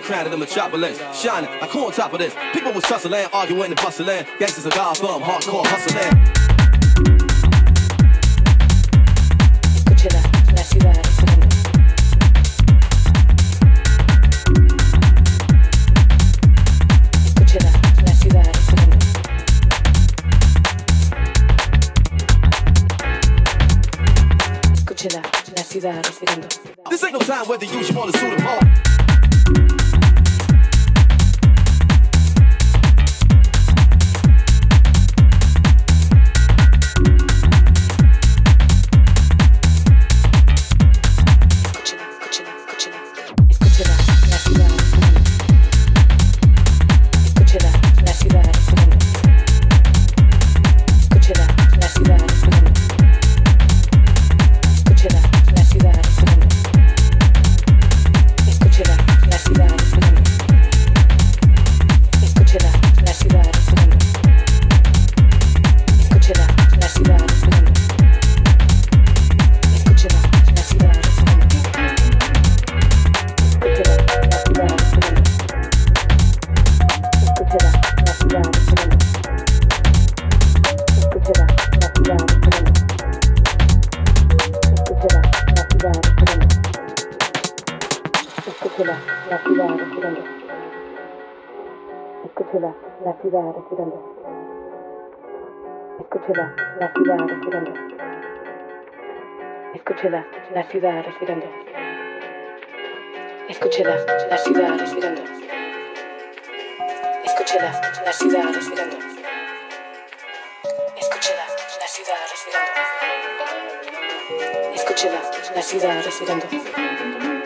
the crown of the metropolis. Shining like who on top of this? People was tussling, arguing and bustling. Gangsters of Gotham, hardcore hustling. This ain't no time whether you should want to suit them all. Escuchela, la ciudad respirando. Escuchela, la ciudad respirando. Escuchela, la ciudad respirando. Escuchela, la ciudad respirando. Escuchela, la ciudad respirando.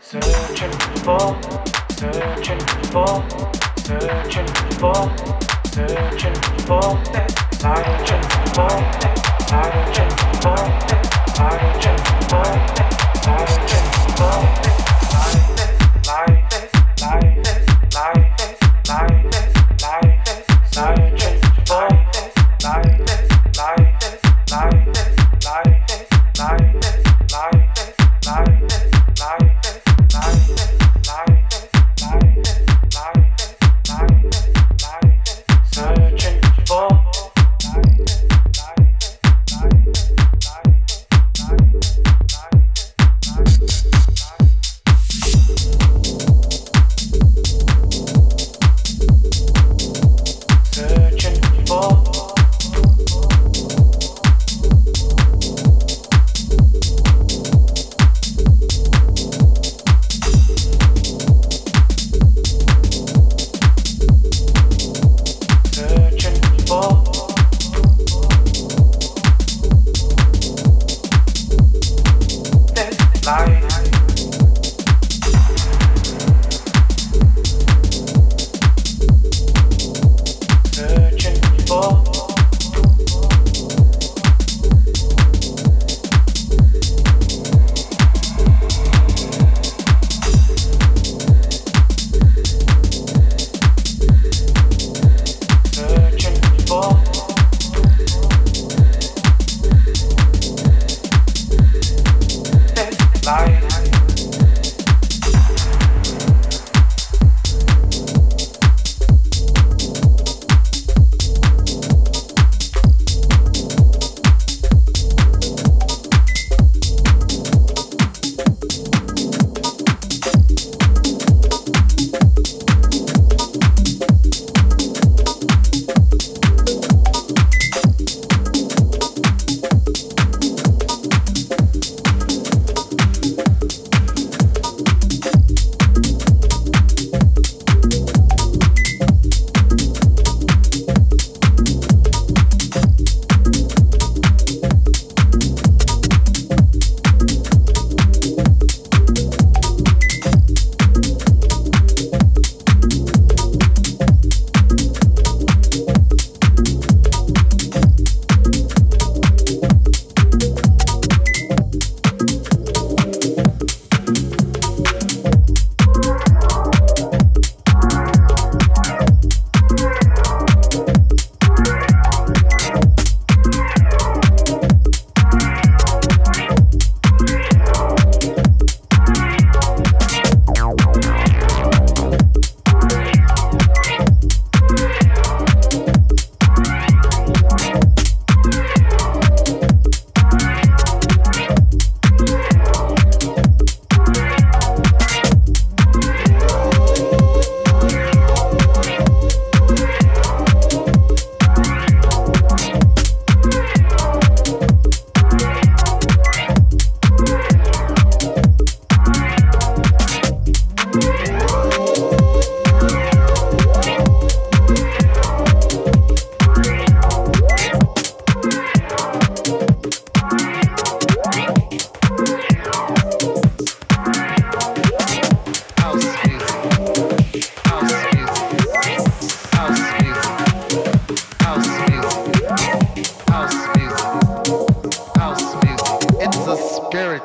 Searching for, searching for, searching for, searching for, searching for, searching for, searching for, searching for, life.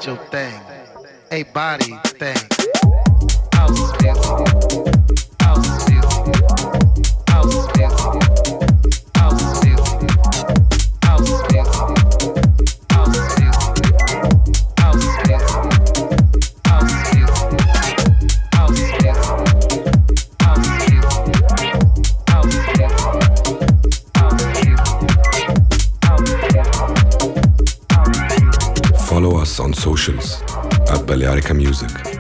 Your thing, a body thing. Music.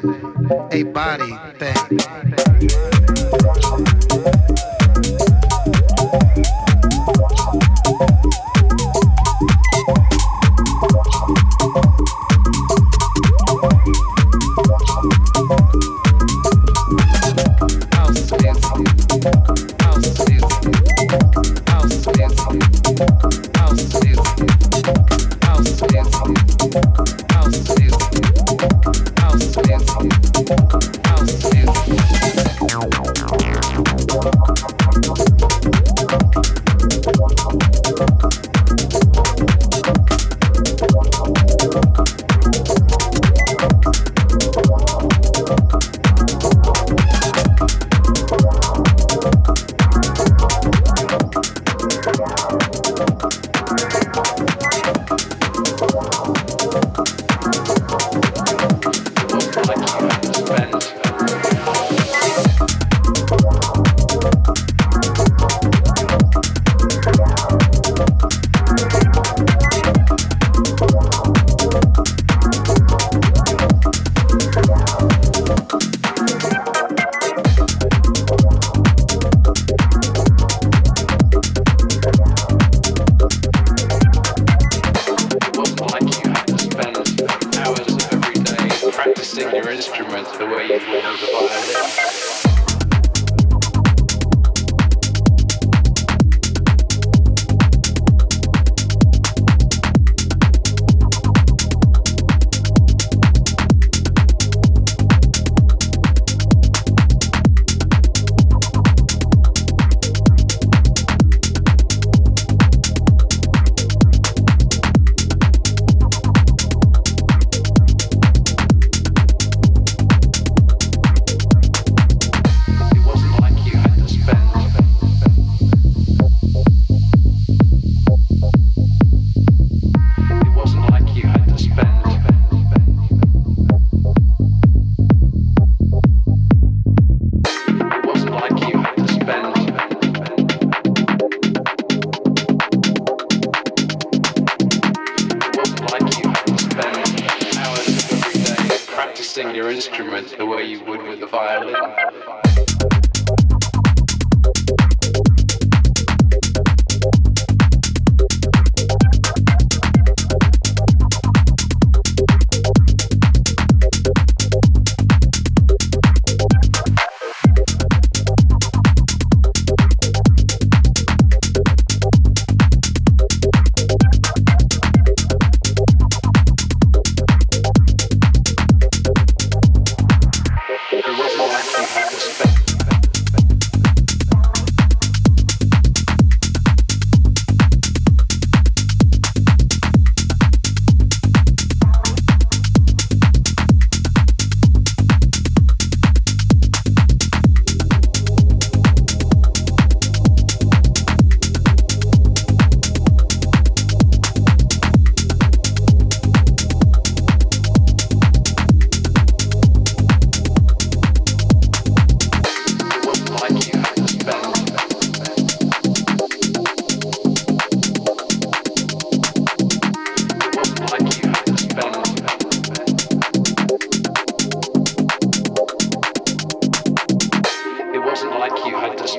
Thing, a body thing.